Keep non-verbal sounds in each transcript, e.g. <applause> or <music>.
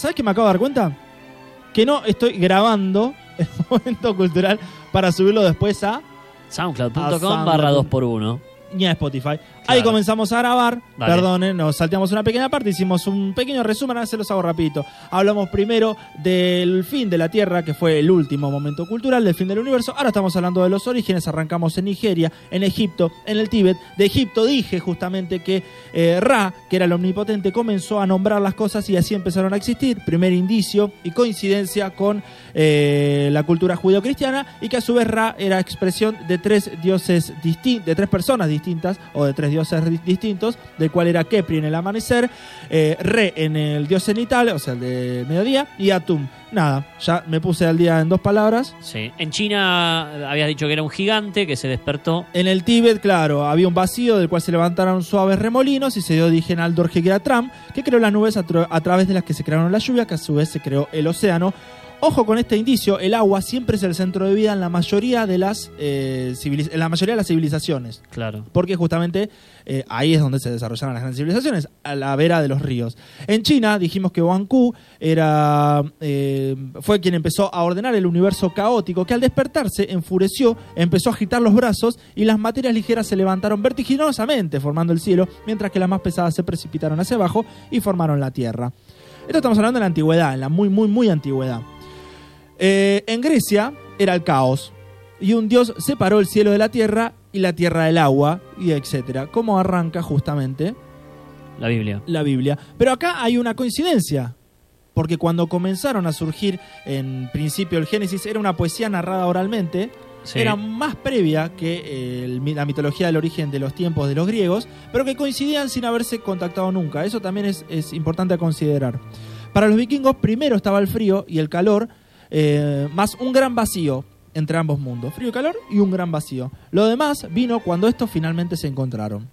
¿Sabes qué me acabo de dar cuenta? Que no estoy grabando <laughs> el momento cultural para subirlo después a Soundcloud.com barra 2x1. ni a Spotify. Ahí comenzamos a grabar, Vale. perdonen, nos salteamos una pequeña parte, hicimos un pequeño resumen, ahora se los hago rapidito. Hablamos primero del fin de la Tierra, que fue el último momento cultural del fin del universo. Ahora estamos hablando de los orígenes, arrancamos en Nigeria, en Egipto, en el Tíbet. De Egipto dije justamente que eh, Ra, que era el omnipotente, comenzó a nombrar las cosas y así empezaron a existir. Primer indicio y coincidencia con eh, la cultura judeocristiana y que a su vez Ra era expresión de tres dioses distintos, de tres personas distintas o de tres dioses di- distintos, del cual era Kepri en el amanecer, eh, Re en el dios cenital, o sea, el de mediodía, y Atum. Nada, ya me puse al día en dos palabras. Sí. En China habías dicho que era un gigante que se despertó. En el Tíbet, claro, había un vacío del cual se levantaron suaves remolinos y se dio origen al Dorje-Tram, que creó las nubes a, tra- a través de las que se crearon las lluvias, que a su vez se creó el océano. Ojo con este indicio, el agua siempre es el centro de vida en la mayoría de las, eh, civiliz- en la mayoría de las civilizaciones. Claro. Porque justamente eh, ahí es donde se desarrollaron las grandes civilizaciones, a la vera de los ríos. En China dijimos que Wang Ku era, eh, fue quien empezó a ordenar el universo caótico, que al despertarse enfureció, empezó a agitar los brazos y las materias ligeras se levantaron vertiginosamente formando el cielo, mientras que las más pesadas se precipitaron hacia abajo y formaron la Tierra. Esto estamos hablando de la antigüedad, en la muy, muy, muy antigüedad. Eh, en Grecia era el caos y un dios separó el cielo de la tierra y la tierra del agua y etcétera. Como arranca justamente La Biblia. la Biblia. Pero acá hay una coincidencia. Porque cuando comenzaron a surgir en principio el Génesis era una poesía narrada oralmente, Sí. era más previa que eh, la mitología del origen de los tiempos de los griegos, pero que coincidían sin haberse contactado nunca. Eso también es, es importante a considerar. Para los vikingos primero estaba el frío y el calor, eh, más un gran vacío entre ambos mundos. Frío y calor y un gran vacío. Lo demás vino cuando estos finalmente se encontraron.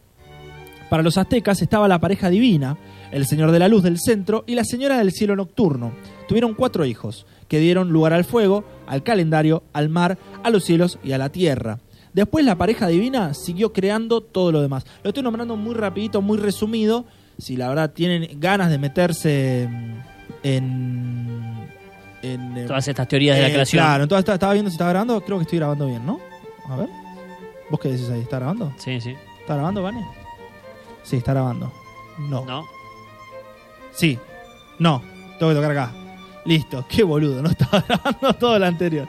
Para los aztecas estaba la pareja divina, el señor de la luz del centro y la señora del cielo nocturno. Tuvieron cuatro hijos, que dieron lugar al fuego, al calendario, al mar, a los cielos y a la tierra. Después la pareja divina siguió creando todo lo demás. Lo estoy nombrando muy rapidito, muy resumido. Si la verdad tienen ganas de meterse en... en eh, Todas estas teorías de la eh, creación. Claro, entonces estaba- estaba viendo si estaba grabando. Creo que estoy grabando bien, ¿no? A ver. ¿Vos qué decís ahí? ¿Está grabando? Sí, sí. ¿Está grabando, Vane? Sí, está grabando. No. ¿No? Sí. No. Tengo que tocar acá. Listo. Qué boludo. No <laughs> estaba grabando todo lo anterior.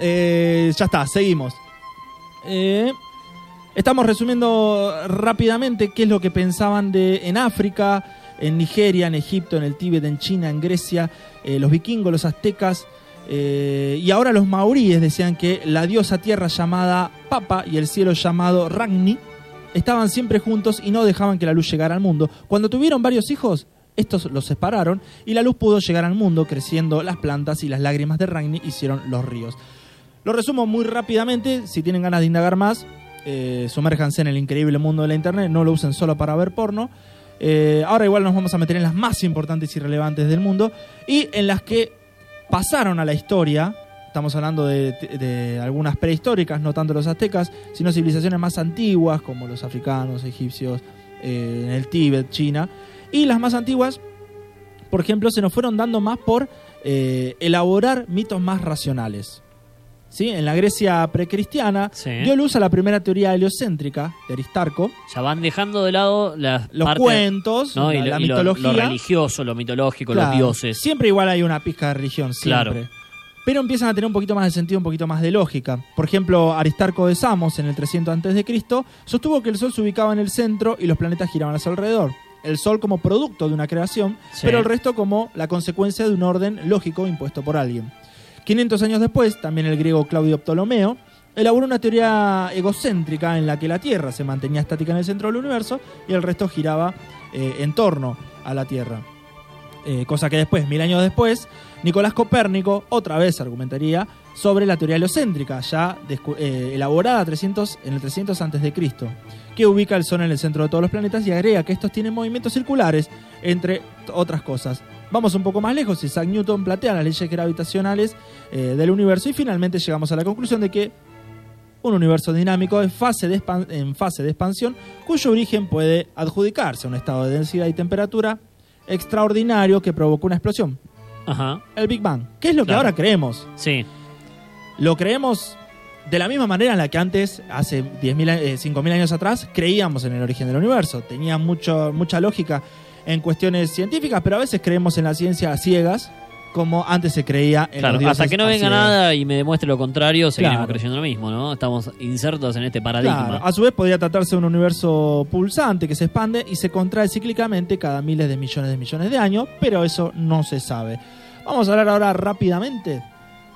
Eh, ya está. Seguimos. Eh, estamos resumiendo rápidamente qué es lo que pensaban de en África, en Nigeria, en Egipto, en el Tíbet, en China, en Grecia, eh, los vikingos, los aztecas. eh, y ahora los maoríes decían que la diosa tierra llamada Papa y el cielo llamado Ragni estaban siempre juntos y no dejaban que la luz llegara al mundo. Cuando tuvieron varios hijos, estos los separaron y la luz pudo llegar al mundo, creciendo las plantas y las lágrimas de Ragni hicieron los ríos. Lo resumo muy rápidamente, si tienen ganas de indagar más, eh, sumérjanse en el increíble mundo de la internet, no lo usen solo para ver porno. Eh, ahora igual nos vamos a meter en las más importantes y relevantes del mundo y en las que pasaron a la historia. Estamos hablando de, de algunas prehistóricas, no tanto los aztecas, sino civilizaciones más antiguas como los africanos, egipcios, eh, en el Tíbet, China. Y las más antiguas, por ejemplo, se nos fueron dando más por eh, elaborar mitos más racionales. ¿Sí? En la Grecia precristiana Sí. dio luz a la primera teoría heliocéntrica de Aristarco, Ya van dejando de lado las los partes, cuentos, ¿no? la, y lo, la y lo- mitología. lo religioso, lo mitológico, Claro, los dioses. Siempre igual hay una pizca de religión, siempre. Claro. Pero empiezan a tener un poquito más de sentido, un poquito más de lógica. Por ejemplo, Aristarco de Samos, en el 300 a.C., sostuvo que el Sol se ubicaba en el centro y los planetas giraban a su alrededor. El Sol como producto de una creación, Sí. pero el resto como la consecuencia de un orden lógico impuesto por alguien. 500 años después, también el griego Claudio Ptolomeo elaboró una teoría egocéntrica en la que la Tierra se mantenía estática en el centro del universo y el resto giraba eh, en torno a la Tierra. Eh, cosa que después, mil años después, Nicolás Copérnico otra vez argumentaría sobre la teoría heliocéntrica, ya eh, elaborada 300, en el 300 a.C., que ubica el Sol en el centro de todos los planetas y agrega que estos tienen movimientos circulares, entre otras cosas. Vamos un poco más lejos, Isaac Newton plantea las leyes gravitacionales eh, del universo y finalmente llegamos a la conclusión de que un universo dinámico en fase, de en fase de expansión cuyo origen puede adjudicarse a un estado de densidad y temperatura extraordinario que provocó una explosión. Ajá. el Big Bang. ¿Qué es lo que Claro. ahora creemos? Sí. Lo creemos de la misma manera en la que antes, hace 10.000, a- eh, 5.000 años atrás, creíamos en el origen del universo. Tenía mucho, mucha lógica en cuestiones científicas, pero a veces creemos en la ciencia a ciegas, como antes se creía en Claro, los hasta que no venga nada y me demuestre lo contrario, seguiremos Claro. creyendo lo mismo, ¿no? Estamos insertos en este paradigma. Claro, a su vez podría tratarse de un universo pulsante que se expande y se contrae cíclicamente cada miles de millones de millones de años, pero eso no se sabe. Vamos a hablar ahora rápidamente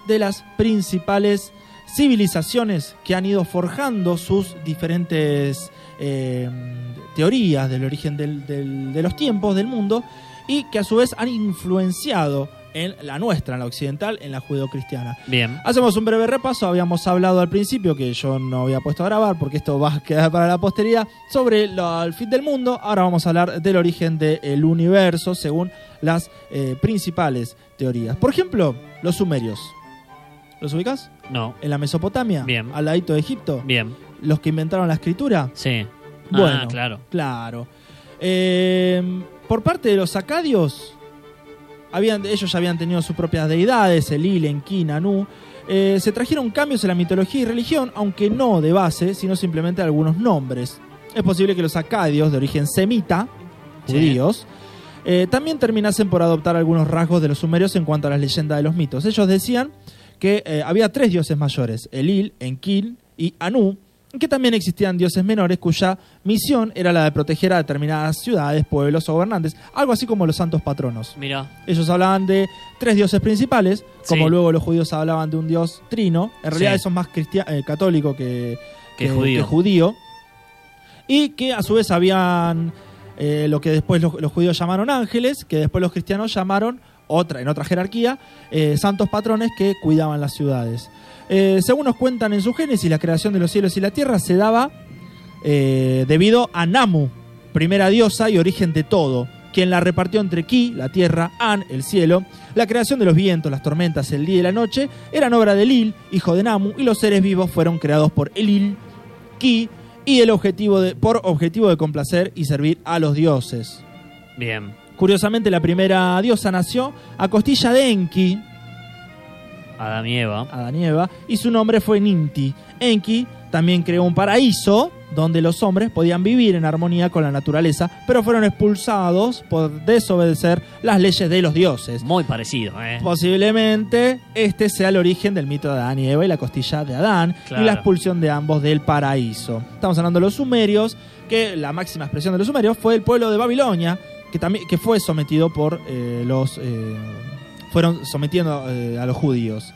de las principales civilizaciones que han ido forjando sus diferentes eh, teorías del origen del- del- de los tiempos del mundo y que a su vez han influenciado en la nuestra, en la occidental, en la judeocristiana. Bien. Hacemos un breve repaso. Habíamos hablado al principio, que yo no había puesto a grabar porque esto va a quedar para la posteridad, sobre lo- el fin del mundo. Ahora vamos a hablar del origen del universo según las eh, principales teorías. Por ejemplo, los sumerios. ¿Los ubicas? No. En la Mesopotamia, Bien. al ladito de Egipto. Bien. Los que inventaron la escritura. Sí. Bueno. Ah, claro. Claro. Eh, por parte de los acadios, habían, ellos ya habían tenido sus propias deidades, Elil, Enki, Anu. Eh, se trajeron cambios en la mitología y religión, aunque no de base, sino simplemente algunos nombres. Es posible que los acadios, de origen semita, Sí. judíos, eh, también terminasen por adoptar algunos rasgos de los sumerios en cuanto a las leyendas de los mitos. Ellos decían que eh, había tres dioses mayores, Elil, Enki y Anu, que también existían dioses menores cuya misión era la de proteger a determinadas ciudades, pueblos o gobernantes, algo así como los santos patronos. Mira. Ellos hablaban de tres dioses principales, como Sí. luego los judíos hablaban de un dios trino, en realidad Sí. eso es más cristia- eh, católico que, Que judío. y que a su vez habían eh, lo que después los, los judíos llamaron ángeles, que después los cristianos llamaron otra, en otra jerarquía, eh, santos patrones que cuidaban las ciudades. Eh, según nos cuentan en su Génesis, la creación de los cielos y la tierra se daba eh, debido a Namu, primera diosa y origen de todo, quien la repartió entre Ki, la tierra, An, el cielo. La creación de los vientos, las tormentas, el día y la noche eran obra de Lil, hijo de Namu, y los seres vivos fueron creados por Elil, Ki, y el objetivo de, por objetivo de complacer y servir a los dioses. Bien. Curiosamente, la primera diosa nació a costilla de Enki, Adán y Eva. Adán y Eva, y su nombre fue Ninti. Enki también creó un paraíso donde los hombres podían vivir en armonía con la naturaleza, pero fueron expulsados por desobedecer las leyes de los dioses. Muy parecido, ¿eh? Posiblemente este sea el origen del mito de Adán y Eva y la costilla de Adán Claro. y la expulsión de ambos del paraíso. Estamos hablando de los sumerios, que la máxima expresión de los sumerios fue el pueblo de Babilonia, que también que fue sometido por eh, los eh, fueron sometiendo eh, a los judíos.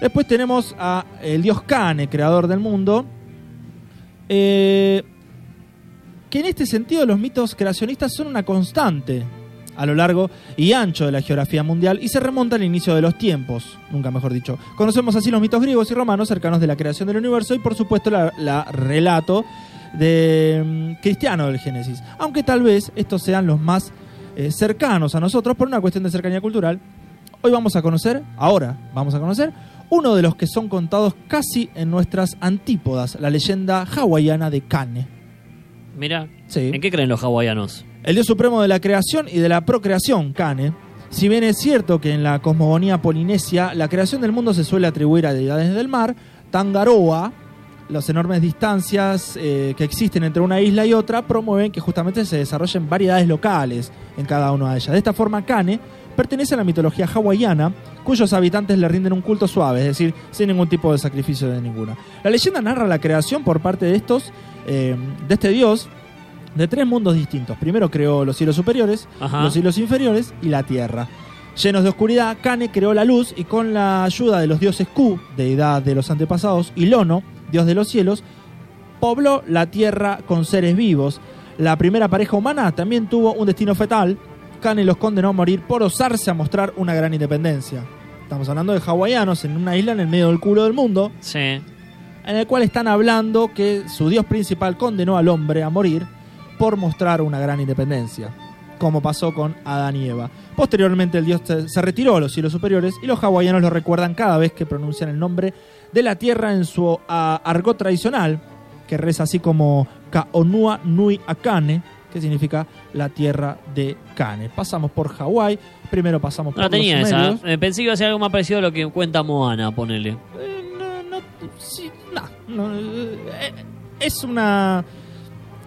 Después tenemos a el dios Kane, creador del mundo, eh, que en este sentido los mitos creacionistas son una constante a lo largo y ancho de la geografía mundial y se remonta al inicio de los tiempos, nunca mejor dicho. Conocemos así los mitos griegos y romanos cercanos de la creación del universo y por supuesto la, la relato de mm, cristiano del Génesis, aunque tal vez estos sean los más eh, cercanos a nosotros por una cuestión de cercanía cultural. Hoy vamos a conocer, ahora vamos a conocer, uno de los que son contados casi en nuestras antípodas, la leyenda hawaiana de Kane. Mira. Sí. ¿En qué creen los hawaianos? El dios supremo de la creación y de la procreación, Kane. Si bien es cierto que en la cosmogonía polinesia la creación del mundo se suele atribuir a deidades del mar, Tangaroa, las enormes distancias eh, que existen entre una isla y otra, promueven que justamente se desarrollen variedades locales en cada una de ellas. De esta forma, Kane pertenece a la mitología hawaiana, cuyos habitantes le rinden un culto suave, es decir, sin ningún tipo de sacrificio de ninguna. La leyenda narra la creación por parte de estos, eh, de este dios, de tres mundos distintos. Primero creó los cielos superiores, Ajá. los cielos inferiores y la tierra. Llenos de oscuridad, Kane creó la luz y con la ayuda de los dioses Ku, deidad de los antepasados, y Lono, dios de los cielos, pobló la tierra con seres vivos. La primera pareja humana también tuvo un destino fetal. Kane los condenó a morir por osarse a mostrar una gran independencia. Estamos hablando de hawaianos en una isla en el medio del culo del mundo, Sí. en el cual están hablando que su dios principal condenó al hombre a morir por mostrar una gran independencia, como pasó con Adán y Eva. Posteriormente el dios se retiró a los cielos superiores y los hawaianos lo recuerdan cada vez que pronuncian el nombre de la tierra en su ah, argot tradicional, que reza así como Kaonua Nui Akane, que significa la tierra de Kane. Pasamos por Hawái, Primero pasamos por No tenía esa. Eh, pensé que iba a ser algo más parecido a lo que cuenta Moana, ponele. Eh, no, no, sí, no, no, eh, es una...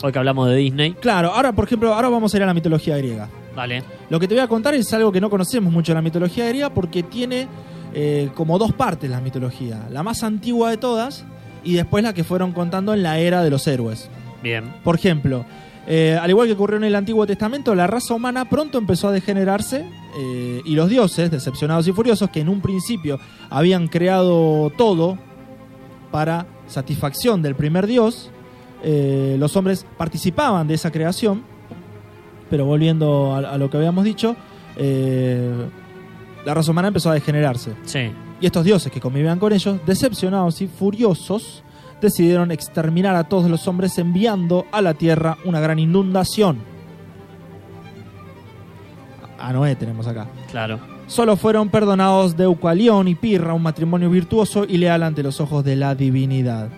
Hoy que hablamos de Disney. Claro, ahora por ejemplo, ahora vamos a ir a la mitología griega. Vale. Lo que te voy a contar es algo que no conocemos mucho de la mitología griega porque tiene eh, como dos partes la mitología. La más antigua de todas y después la que fueron contando en la era de los héroes. Bien. Por ejemplo, eh, al igual que ocurrió en el Antiguo Testamento, la raza humana pronto empezó a degenerarse eh, y los dioses, decepcionados y furiosos, que en un principio habían creado todo para satisfacción del primer dios, eh, los hombres participaban de esa creación, pero volviendo a, a lo que habíamos dicho, la raza humana empezó a degenerarse. Sí. Y estos dioses que convivían con ellos, decepcionados y furiosos, decidieron exterminar a todos los hombres enviando a la tierra una gran inundación. A Noé tenemos acá. Claro. Solo fueron perdonados Deucalión y Pirra, un matrimonio virtuoso y leal ante los ojos de la divinidad.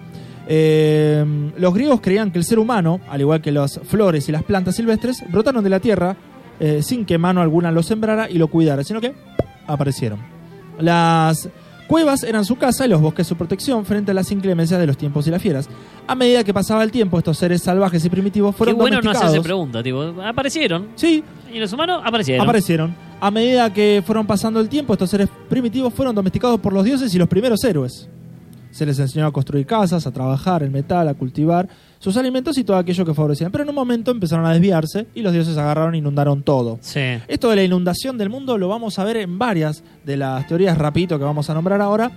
Eh, los griegos creían que el ser humano, al igual que las flores y las plantas silvestres, brotaron de la tierra eh, sin que mano alguna los sembrara y lo cuidara, sino que aparecieron. Las cuevas eran su casa y los bosques su protección frente a las inclemencias de los tiempos y las fieras. A medida que pasaba el tiempo, estos seres salvajes y primitivos Qué fueron bueno no hacerse pregunta, tipo, aparecieron. Sí, Y los humanos aparecieron. aparecieron. A medida que fueron pasando el tiempo, estos seres primitivos fueron domesticados por los dioses y los primeros héroes. Se les enseñó a construir casas, a trabajar el metal, a cultivar sus alimentos y todo aquello que favorecían. Pero en un momento empezaron a desviarse y los dioses agarraron e inundaron todo. Sí. Esto de la inundación del mundo lo vamos a ver en varias de las teorías rapidito que vamos a nombrar ahora,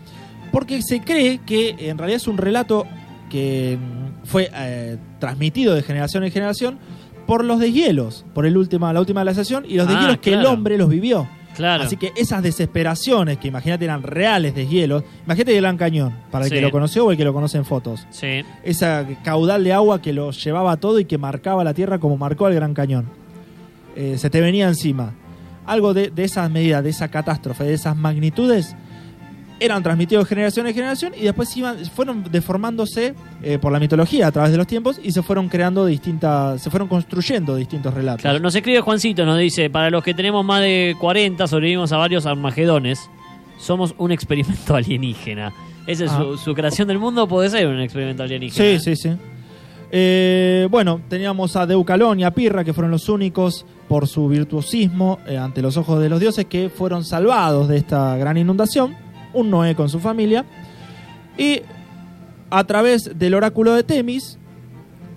porque se cree que en realidad es un relato que mm, fue eh, transmitido de generación en generación por los deshielos, por el última, la última glaciación y los Ah, deshielos que el hombre los vivió. Claro. Así que esas desesperaciones que imagínate eran reales deshielos, imagínate el Gran Cañón, para el Sí. que lo conoció o el que lo conoce en fotos. Sí. Esa caudal de agua que lo llevaba todo y que marcaba la tierra como marcó el Gran Cañón. Eh, se te venía encima. Algo de, de esas medidas, de esa catástrofe, de esas magnitudes, eran transmitidos de generación en generación y después iban, fueron deformándose eh, por la mitología a través de los tiempos y se fueron creando distintas, se fueron construyendo distintos relatos. Claro, nos escribe Juancito, nos dice, para los que tenemos más de 40, sobrevivimos a varios armagedones, somos un experimento <laughs> alienígena. Esa es su, Ah. su creación del mundo, puede ser un experimento alienígena. Sí, sí, sí. Eh, bueno, teníamos a Deucalón y a Pirra, que fueron los únicos, por su virtuosismo eh, ante los ojos de los dioses, que fueron salvados de esta gran inundación. Un Noé con su familia. Y a través del oráculo de Temis,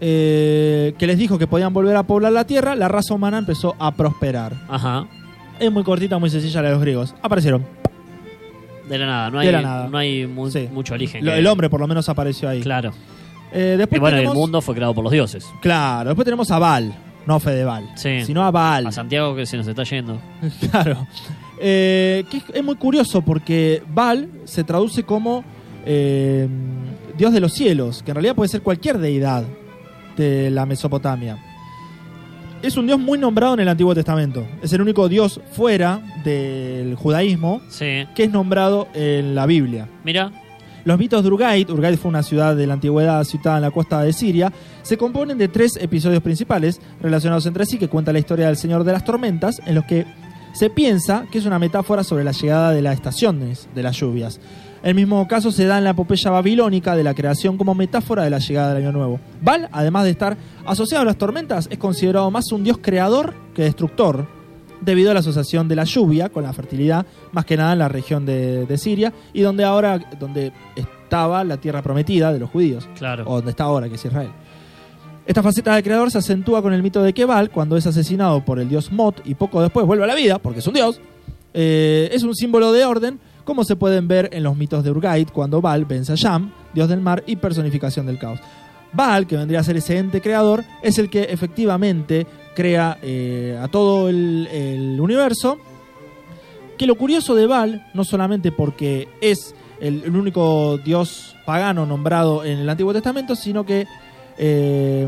eh, que les dijo que podían volver a poblar la tierra, la raza humana empezó a prosperar. Ajá. Es muy cortita, muy sencilla la de los griegos. Aparecieron. De la nada, no hay, la nada. No hay mu- Sí. mucho origen. Lo- que- el hombre por lo menos apareció ahí. Claro. Eh, después Y bueno, el mundo fue creado por los dioses. Claro, después tenemos a Baal, no Fedeval, Sí. sino a Baal. A Santiago que se nos está yendo. <laughs> Claro. Eh, que es, es muy curioso porque Baal se traduce como eh, Dios de los cielos, que en realidad puede ser cualquier deidad de la Mesopotamia. Es un dios muy nombrado en el Antiguo Testamento. Es el único dios fuera del judaísmo Sí. que es nombrado en la Biblia. Mira. Los mitos de Urgait, Urgait fue una ciudad de la antigüedad situada en la costa de Siria, se componen de tres episodios principales relacionados entre sí que cuenta la historia del Señor de las Tormentas, en los que se piensa que es una metáfora sobre la llegada de las estaciones de las lluvias. El mismo caso se da en la epopeya babilónica de la creación como metáfora de la llegada del Año Nuevo. Baal, además de estar asociado a las tormentas, es considerado más un dios creador que destructor, debido a la asociación de la lluvia con la fertilidad, más que nada en la región de, de Siria, y donde ahora, donde estaba la tierra prometida de los judíos, Claro. o donde está ahora, que es Israel. Esta faceta del creador se acentúa con el mito de Kebal, cuando es asesinado por el dios Mot y poco después vuelve a la vida, porque es un dios. Eh, es un símbolo de orden, como se pueden ver en los mitos de Urgait, cuando Baal vence a Sham, dios del mar y personificación del caos. Baal, que vendría a ser ese ente creador, es el que efectivamente crea eh, a todo el, universo. Que lo curioso de Baal, no solamente porque es el único dios pagano nombrado en el Antiguo Testamento, sino que eh,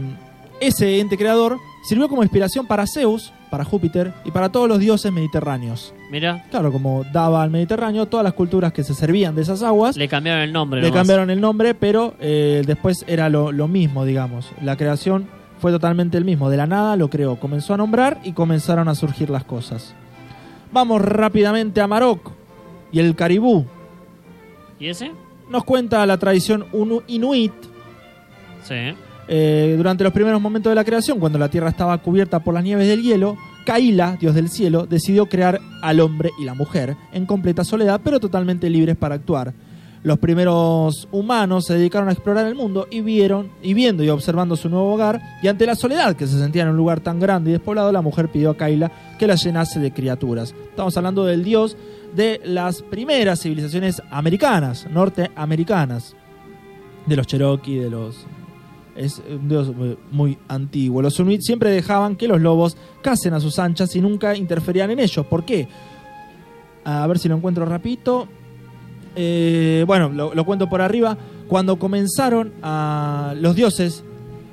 ese ente creador sirvió como inspiración para Zeus, para Júpiter y para todos los dioses mediterráneos. Mira. Claro, como daba al Mediterráneo, todas las culturas que se servían de esas aguas Le cambiaron el nombre. le nomás. cambiaron el nombre, pero eh, después era lo, lo mismo, digamos. La creación fue totalmente el mismo. De la nada lo creó, comenzó a nombrar y comenzaron a surgir las cosas. Vamos rápidamente a Marok y el caribú. ¿Y ese? Nos cuenta la tradición inuit Sí. Eh, durante los primeros momentos de la creación, cuando la tierra estaba cubierta por las nieves del hielo, Kaila, dios del cielo, decidió crear al hombre y la mujer en completa soledad, pero totalmente libres para actuar. Los primeros humanos se dedicaron a explorar el mundo y vieron, y viendo y observando su nuevo hogar, y ante la soledad que se sentía en un lugar tan grande y despoblado, la mujer pidió a Kaila que la llenase de criaturas. Estamos hablando del dios de las primeras civilizaciones americanas, norteamericanas, de los Cherokee, de los es un dios muy- antiguo. Los Inuit siempre dejaban que los lobos casen a sus anchas y nunca interferían en ellos. ¿Por qué? A ver si lo encuentro rapidito. Eh, bueno, lo, lo cuento por arriba. Cuando comenzaron a los dioses,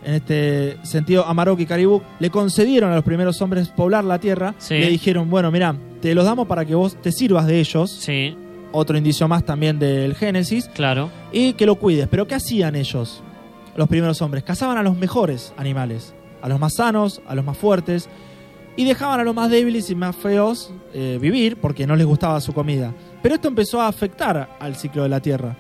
en este sentido Amarok y Caribú, le concedieron a los primeros hombres poblar la tierra, Sí. le dijeron, bueno, mira, te los damos para que vos te sirvas de ellos. Sí, Otro indicio más también del Génesis claro. y que lo cuides. Pero ¿qué hacían ellos, los primeros hombres? Cazaban a los mejores animales, a los más sanos, a los más fuertes, y dejaban a los más débiles y más feos eh, vivir porque no les gustaba su comida. Pero esto empezó a afectar al ciclo de la Tierra.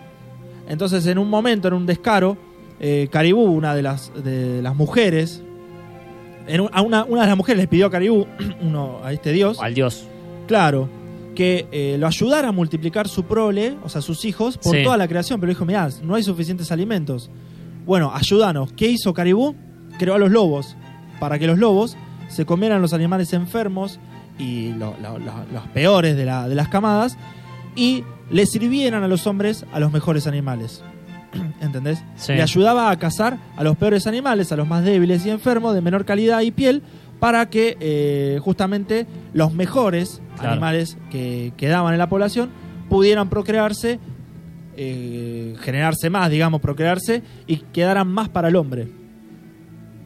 Entonces, en un momento, en un descaro, eh, Caribú, una de las, de las mujeres, en un- a una, una de las mujeres les pidió a Caribú, <clears throat> uno, a este dios, Al dios. Claro, que eh, lo ayudara a multiplicar su prole, o sea, sus hijos, por Sí. toda la creación. Pero dijo, mirá, no hay suficientes alimentos. Bueno, ayúdanos. ¿Qué hizo Caribú? Creó a los lobos, para que los lobos se comieran los animales enfermos y lo- lo- lo- los peores de, la- de las camadas y le sirvieran a los hombres a los mejores animales. <clears throat> ¿Entendés? Sí. Le ayudaba a cazar a los peores animales, a los más débiles y enfermos, de menor calidad y piel, para que eh, justamente los mejores Claro. animales que quedaban en la población pudieran procrearse, eh, generarse más, digamos, procrearse y quedaran más para el hombre.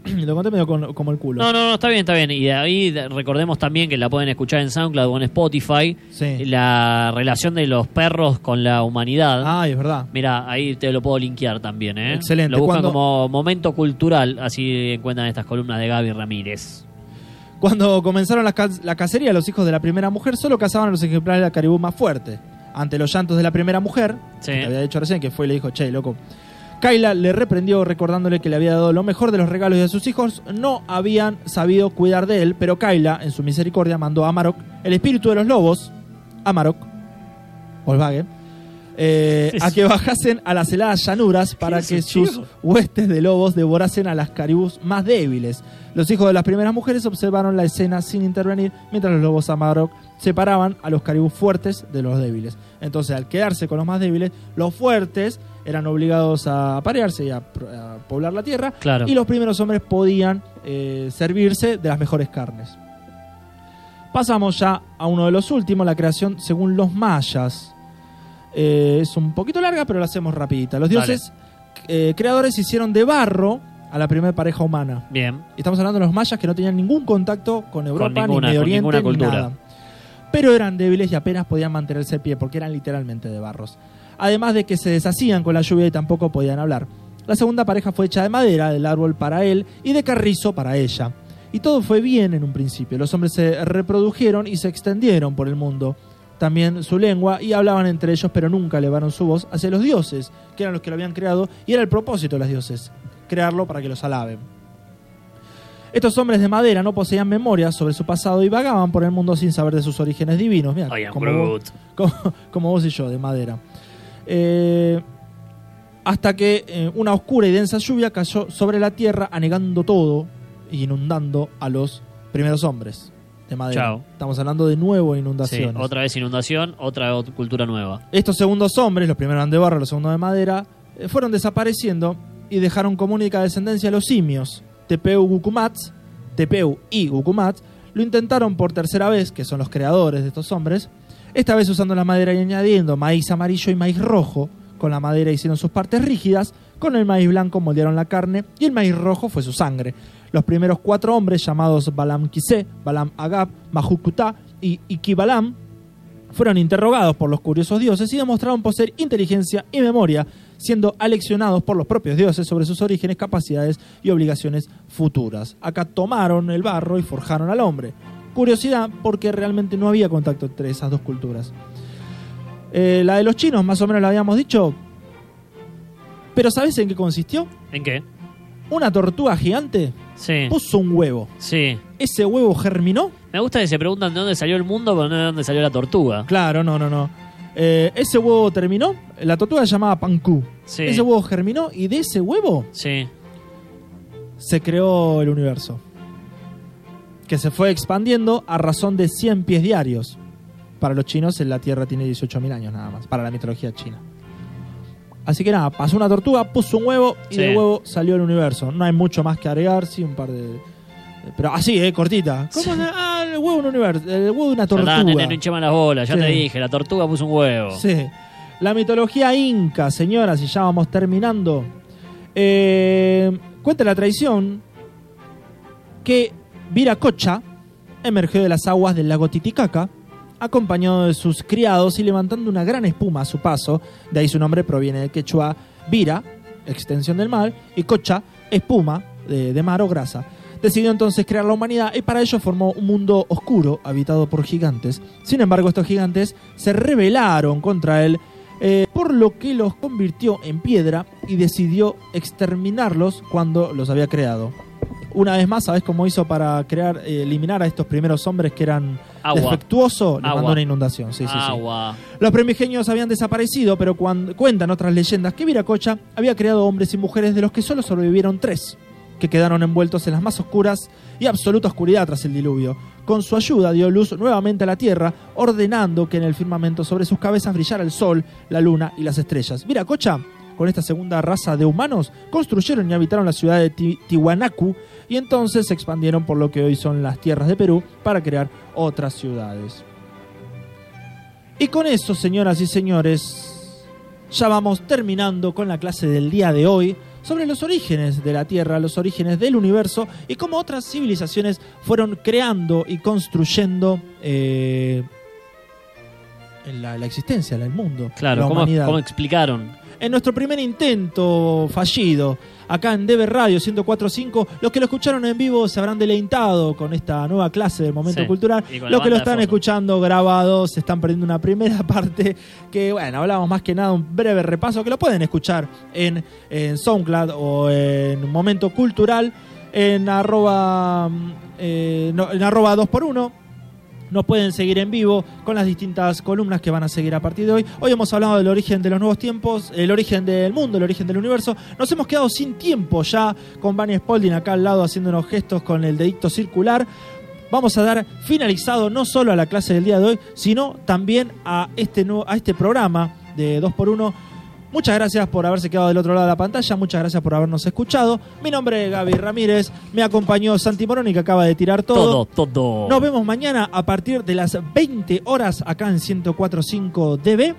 <clears throat> Lo conté medio con- como el culo. No, no, no, está bien, está bien. Y de ahí de- recordemos también que la pueden escuchar en SoundCloud o en Spotify. Sí. La relación de los perros con la humanidad. Ah, es verdad. Mira, ahí te lo puedo linkear también, ¿eh? Excelente. Lo buscan como momento cultural, así encuentran estas columnas de Gaby Ramírez. Cuando comenzaron la, la cacería, los hijos de la primera mujer solo cazaban a los ejemplares de la caribú más fuerte. Ante los llantos de la primera mujer, Sí. que había dicho recién, que fue y le dijo, che, loco. Kaila le reprendió recordándole que le había dado lo mejor de los regalos y a sus hijos no habían sabido cuidar de él, pero Kaila, en su misericordia, mandó a Amarok, el espíritu de los lobos, Amarok, Volkswagen, eh, a que bajasen a las heladas llanuras para que sus huestes de lobos devorasen a las caribús más débiles. Los hijos de las primeras mujeres observaron la escena sin intervenir, mientras los lobos Amarok separaban a los caribús fuertes de los débiles. Entonces, al quedarse con los más débiles, los fuertes eran obligados a aparearse y a poblar la tierra, Claro. y los primeros hombres podían eh, servirse de las mejores carnes. Pasamos ya a uno de los últimos, la creación según los mayas. Eh, es un poquito larga, pero la hacemos rapidita. Los dioses eh, creadores hicieron de barro a la primera pareja humana. Bien. Estamos hablando de los mayas que no tenían ningún contacto con Europa, ninguna- ni Medio con Oriente, ni nada. Pero eran débiles y apenas podían mantenerse de pie porque eran literalmente de barros. Además de que se deshacían con la lluvia y tampoco podían hablar. La segunda pareja fue hecha de madera del árbol para él y de carrizo para ella. Y todo fue bien en un principio. Los hombres se reprodujeron y se extendieron por el mundo. También su lengua y hablaban entre ellos, pero nunca elevaron su voz hacia los dioses, que eran los que lo habían creado, y era el propósito de los dioses, crearlo para que los alaben. Estos hombres de madera no poseían memoria sobre su pasado y vagaban por el mundo sin saber de sus orígenes divinos. Am como, vos, Groot. <laughs> como, como vos y yo, de madera. Eh, hasta que eh, una oscura y densa lluvia cayó sobre la tierra, anegando todo y inundando a los primeros hombres de madera. Chao. Estamos hablando de nuevo inundaciones. otra vez inundación, otra ot- cultura nueva. Estos segundos hombres, los primeros eran de barro, los segundos de madera, eh, fueron desapareciendo y dejaron como única descendencia a los simios. Tepeu Gukumats, Tepeu y Gukumats, lo intentaron por tercera vez, que son los creadores de estos hombres, esta vez usando la madera y añadiendo maíz amarillo y maíz rojo. Con la madera hicieron sus partes rígidas, con el maíz blanco moldearon la carne y el maíz rojo fue su sangre. Los primeros cuatro hombres llamados Balam Kisé, Balam Agab, Mahukutá y Ikibalam fueron interrogados por los curiosos dioses y demostraron poseer inteligencia y memoria, siendo aleccionados por los propios dioses sobre sus orígenes, capacidades y obligaciones futuras. Acá tomaron el barro y forjaron al hombre. Curiosidad porque realmente no había contacto entre esas dos culturas. Eh, la de los chinos, más o menos la habíamos dicho. Pero ¿sabes en qué consistió? ¿En qué? Una tortuga gigante Sí. puso un huevo. Sí. Ese huevo germinó. Me gusta que se preguntan de dónde salió el mundo, pero no de dónde salió la tortuga. Claro, no, no, no. Eh, ese huevo terminó. La tortuga se llamaba Panku. Sí. Ese huevo germinó y de ese huevo Sí. se creó el universo. Que se fue expandiendo a razón de 100 pies diarios. Para los chinos, la Tierra tiene 18.000 años nada más, para la mitología china. Así que nada, pasó una tortuga, puso un huevo y Sí. del huevo salió el universo. No hay mucho más que agregar, sí, un par de. Pero así, eh, cortita. ¿Cómo? Sí. Ah, el huevo de un universo. El huevo de una Ya está, tortuga. nene, las bolas, ya Sí. te dije, la tortuga puso un huevo. Sí. La mitología inca, señoras, y ya vamos terminando. Eh, cuenta la tradición que Viracocha emergió de las aguas del lago Titicaca, acompañado de sus criados y levantando una gran espuma a su paso. De ahí su nombre proviene del quechua Vira, extensión del mar, y Cocha, espuma de, mar o grasa. Decidió entonces crear la humanidad y para ello formó un mundo oscuro habitado por gigantes. Sin embargo, estos gigantes se rebelaron contra él, eh, por lo que los convirtió en piedra y decidió exterminarlos cuando los había creado. Una vez más, ¿sabes cómo hizo para crear, eh, eliminar a estos primeros hombres que eran Agua. defectuosos? Les Agua. mandó una inundación. Sí, sí, sí. Agua. Los primigenios habían desaparecido, pero cuando, cuentan otras leyendas que Viracocha había creado hombres y mujeres de los que solo sobrevivieron tres, que quedaron envueltos en las más oscuras y absoluta oscuridad tras el diluvio. Con su ayuda dio luz nuevamente a la tierra, ordenando que en el firmamento sobre sus cabezas brillara el sol, la luna y las estrellas. Viracocha, con esta segunda raza de humanos, construyeron y habitaron la ciudad de Ti- Tiwanaku y entonces se expandieron por lo que hoy son las tierras de Perú para crear otras ciudades. Y con eso, señoras y señores, ya vamos terminando con la clase del día de hoy sobre los orígenes de la Tierra, los orígenes del universo y cómo otras civilizaciones fueron creando y construyendo eh, la, la existencia, el mundo, Claro, la ¿cómo, humanidad. cómo explicaron? En nuestro primer intento fallido, acá en Debe Radio 104.5, los que lo escucharon en vivo se habrán deleitado con esta nueva clase del momento Sí, cultural. Los que lo están escuchando grabado se están perdiendo una primera <laughs> parte que, bueno, hablamos más que nada un breve repaso que lo pueden escuchar en, en SoundCloud o en Momento Cultural en arroba, mm, eh, no, en arroba 2x1. Nos pueden seguir en vivo con las distintas columnas que van a seguir a partir de hoy. Hoy hemos hablado del origen de los nuevos tiempos, el origen del mundo, el origen del universo. Nos hemos quedado sin tiempo ya con Bunny Spalding acá al lado haciéndonos gestos con el dedicto circular. Vamos a dar finalizado no solo a la clase del día de hoy, sino también a este, nuevo, a este programa de 2x1. Muchas gracias por haberse quedado del otro lado de la pantalla, muchas gracias por habernos escuchado. Mi nombre es Gaby Ramírez, me acompañó Santi Moroni que acaba de tirar Todo, todo. nos vemos mañana a partir de las 20 horas acá en 104.5 DB